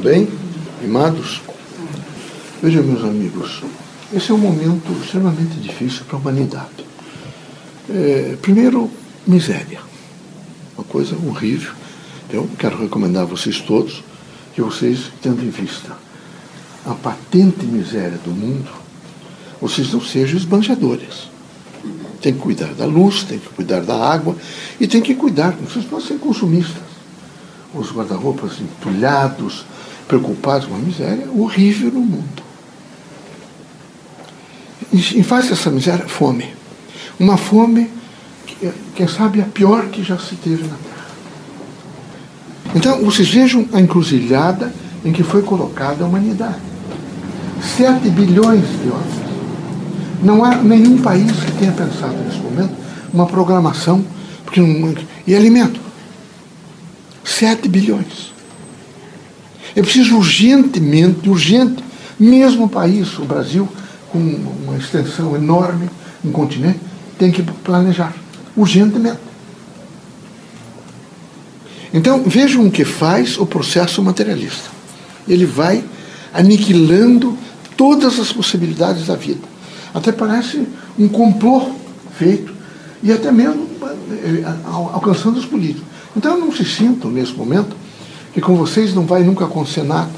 Bem? Amados? Vejam, meus amigos, esse é um momento extremamente difícil para a humanidade. É, primeiro, miséria. Uma coisa horrível. Eu quero recomendar a vocês todos que vocês, tendo em vista a patente miséria do mundo, vocês não sejam esbanjadores. Tem que cuidar da luz, tem que cuidar da água e tem que cuidar, vocês podem ser consumistas. Os guarda-roupas entulhados, preocupados com a miséria horrível no mundo. Em face dessa miséria, fome. Uma fome, que, quem sabe, a pior que já se teve na Terra. Então, vocês vejam a encruzilhada em que foi colocada a humanidade. Sete bilhões de homens. Não há nenhum país que tenha pensado nesse momento uma programação porque não, e alimento. Sete bilhões. É preciso urgentemente, urgente, mesmo o país, o Brasil, com uma extensão enorme, um continente, tem que planejar urgentemente. Então, vejam o que faz o processo materialista. Ele vai aniquilando todas as possibilidades da vida. Até parece um complô feito e até mesmo eh, alcançando os políticos. Então, não se sintam nesse momento que com vocês não vai nunca acontecer nada.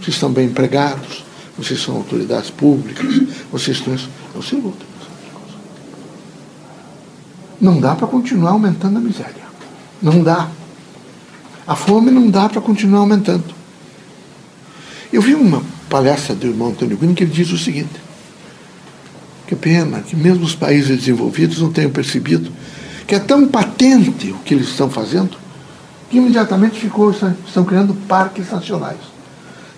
Vocês estão bem empregados, vocês são autoridades públicas, vocês estão. É o seu luta. Não dá para continuar aumentando a miséria. Não dá. A fome não dá para continuar aumentando. Eu vi uma palestra do irmão Antônio Guino que ele diz o seguinte: que pena que mesmo os países desenvolvidos não tenham percebido que é tão patente o que eles estão fazendo, que imediatamente ficou, estão criando parques nacionais,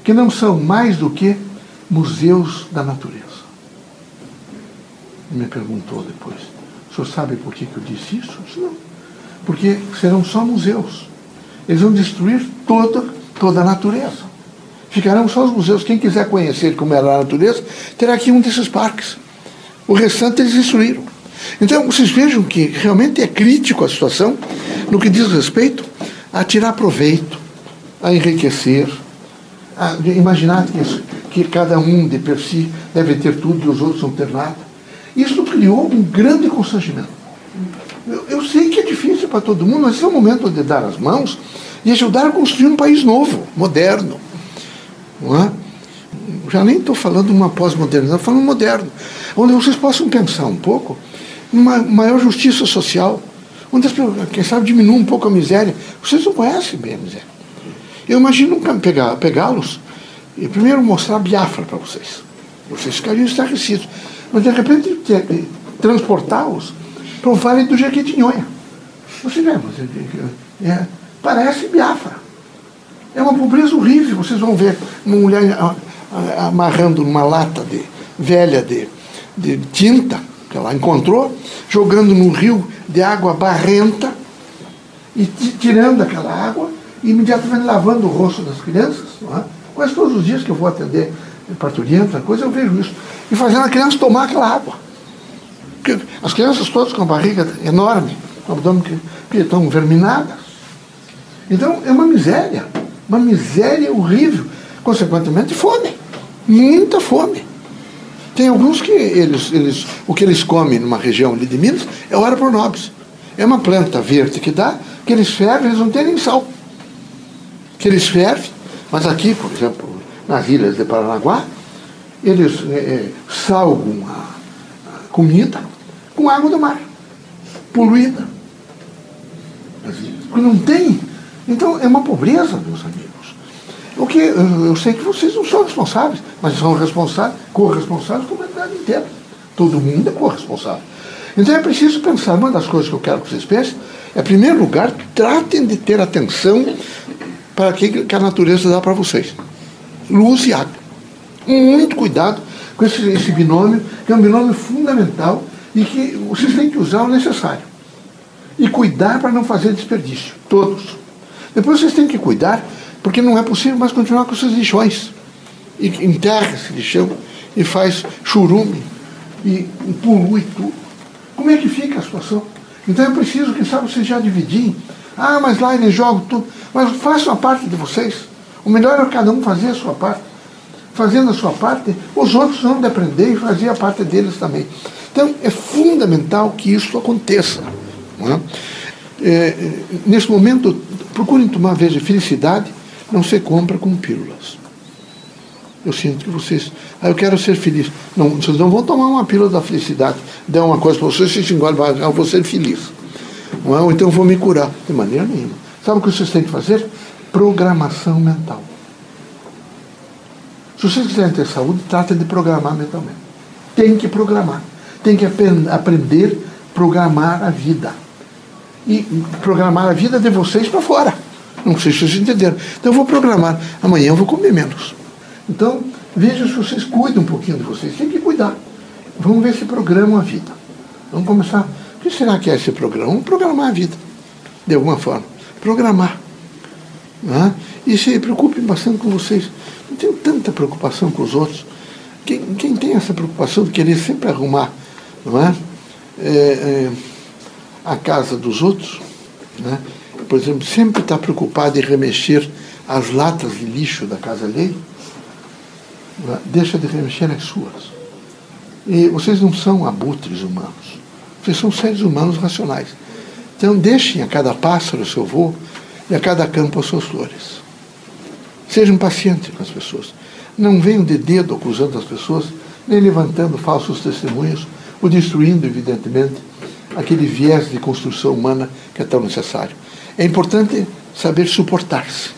que não são mais do que museus da natureza. Ele me perguntou depois, o senhor sabe por que, que eu disse isso? Eu disse, não. Porque serão só museus. Eles vão destruir toda, toda a natureza. Ficarão só os museus. Quem quiser conhecer como era a natureza, terá aqui um desses parques. O restante eles destruíram. Então, vocês vejam que realmente é crítico a situação no que diz respeito a tirar proveito, a enriquecer, a imaginar que, que cada um de per si deve ter tudo e os outros não ter nada. Isso criou um grande constrangimento. Eu, eu sei que é difícil para todo mundo, mas esse é o momento de dar as mãos e ajudar a construir um país novo, moderno. Não é? Já nem estou falando uma pós-modernidade, estou falando moderno, onde vocês possam pensar um pouco numa maior justiça social, onde, as, quem sabe, diminua um pouco a miséria. Vocês não conhecem bem a miséria. Eu imagino pegá-los e primeiro mostrar Biafra para vocês. Vocês ficariam estarrecidos. Mas, de repente, transportá-los para o Vale do Jequitinhonha. Você vê, é, é, parece Biafra. É uma pobreza horrível. Vocês vão ver uma mulher amarrando numa lata de, velha de, de tinta que ela encontrou, jogando no rio de água barrenta e tirando aquela água e imediatamente lavando o rosto das crianças. É? Quase todos os dias que eu vou atender parturienta, coisa, eu vejo isso. E fazendo a criança tomar aquela água. As crianças todas com a barriga enorme, com o abdômen que, que estão verminadas. Então é uma miséria, uma miséria horrível. Consequentemente, fome. Muita fome. Tem alguns que eles, eles, o que eles comem numa região ali de Minas é hora por nobres. É uma planta verde que dá, que eles fervem, eles não têm nem sal. Que eles fervem, mas aqui, por exemplo, nas ilhas de Paranaguá, eles é, é, salgam a, comida com água do mar, poluída. Porque não tem. Então é uma pobreza, meus amigos. O que eu, sei que vocês não são responsáveis, mas são responsáveis, corresponsáveis com a humanidade inteira. Todo mundo é corresponsável. Então é preciso pensar, uma das coisas que eu quero que vocês pensem, é, em primeiro lugar, tratem de ter atenção para aquilo que a natureza dá para vocês. Luz e água. Muito cuidado com esse, esse binômio, que é um binômio fundamental e que vocês têm que usar o necessário. E cuidar para não fazer desperdício. Todos. Depois vocês têm que cuidar, porque não é possível mais continuar com esses lixões. E enterra esse lixão e faz churume e, polui tudo. Como é que fica a situação? Então é preciso, quem sabe, vocês já dividirem Ah, mas lá eles jogam tudo. Mas façam a parte de vocês. O melhor é cada um fazer a sua parte. Fazendo a sua parte, os outros vão aprender e fazer a parte deles também. Então, é fundamental que isso aconteça. É? É, nesse momento, procurem tomar de felicidade, não se compra com pílulas. Eu sinto que vocês. Ah, eu quero ser feliz. Não, vocês não vão tomar uma pílula da felicidade, der uma coisa para vocês, vocês engolem, ah, eu vou ser feliz. Não é? Ou então eu vou me curar. De maneira nenhuma. Sabe o que vocês têm que fazer? Programação mental. Se vocês quiserem ter saúde, trata de programar mentalmente. Tem que programar. Tem que aprender a programar a vida. E programar a vida de vocês para fora. Não sei se vocês entenderam. Então eu vou programar. Amanhã eu vou comer menos. Então, veja se vocês cuidam um pouquinho de vocês. Tem que cuidar. Vamos ver se programam a vida. Vamos começar. O que será que é esse programa? Vamos programar a vida, de alguma forma. Programar. Né? E se bastante com vocês. Não tenho tanta preocupação com os outros. Quem, quem tem essa preocupação de querer sempre arrumar não é? é, é a casa dos outros, né? Por exemplo, sempre está preocupado em remexer as latas de lixo da casa alheia, deixa de remexer as suas. E vocês não são abutres humanos. Vocês são seres humanos racionais. Então deixem a cada pássaro o seu voo e a cada campo as suas flores. Sejam pacientes com as pessoas. Não venham de dedo acusando as pessoas, nem levantando falsos testemunhos, ou destruindo, evidentemente, aquele viés de construção humana que é tão necessário. É importante saber suportar-se.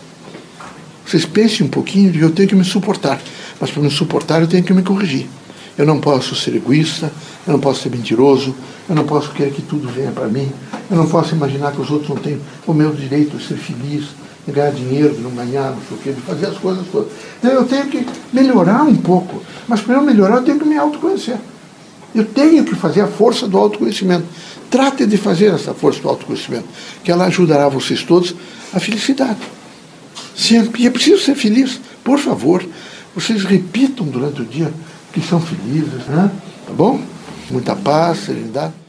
Vocês pensem um pouquinho, eu tenho que me suportar. Mas para me suportar, eu tenho que me corrigir. Eu não posso ser egoísta, eu não posso ser mentiroso, eu não posso querer que tudo venha para mim, eu não posso imaginar que os outros não têm o meu direito de ser feliz, de ganhar dinheiro, de não ganhar, não sei o quê, de fazer as coisas todas. Então eu tenho que melhorar um pouco, mas para eu melhorar eu tenho que me autoconhecer. Eu tenho que fazer a força do autoconhecimento. Trate de fazer essa força do autoconhecimento, que ela ajudará vocês todos à felicidade. Sempre. E é preciso ser feliz, por favor. Vocês repitam durante o dia que são felizes, né? Tá bom? Muita paz, serenidade.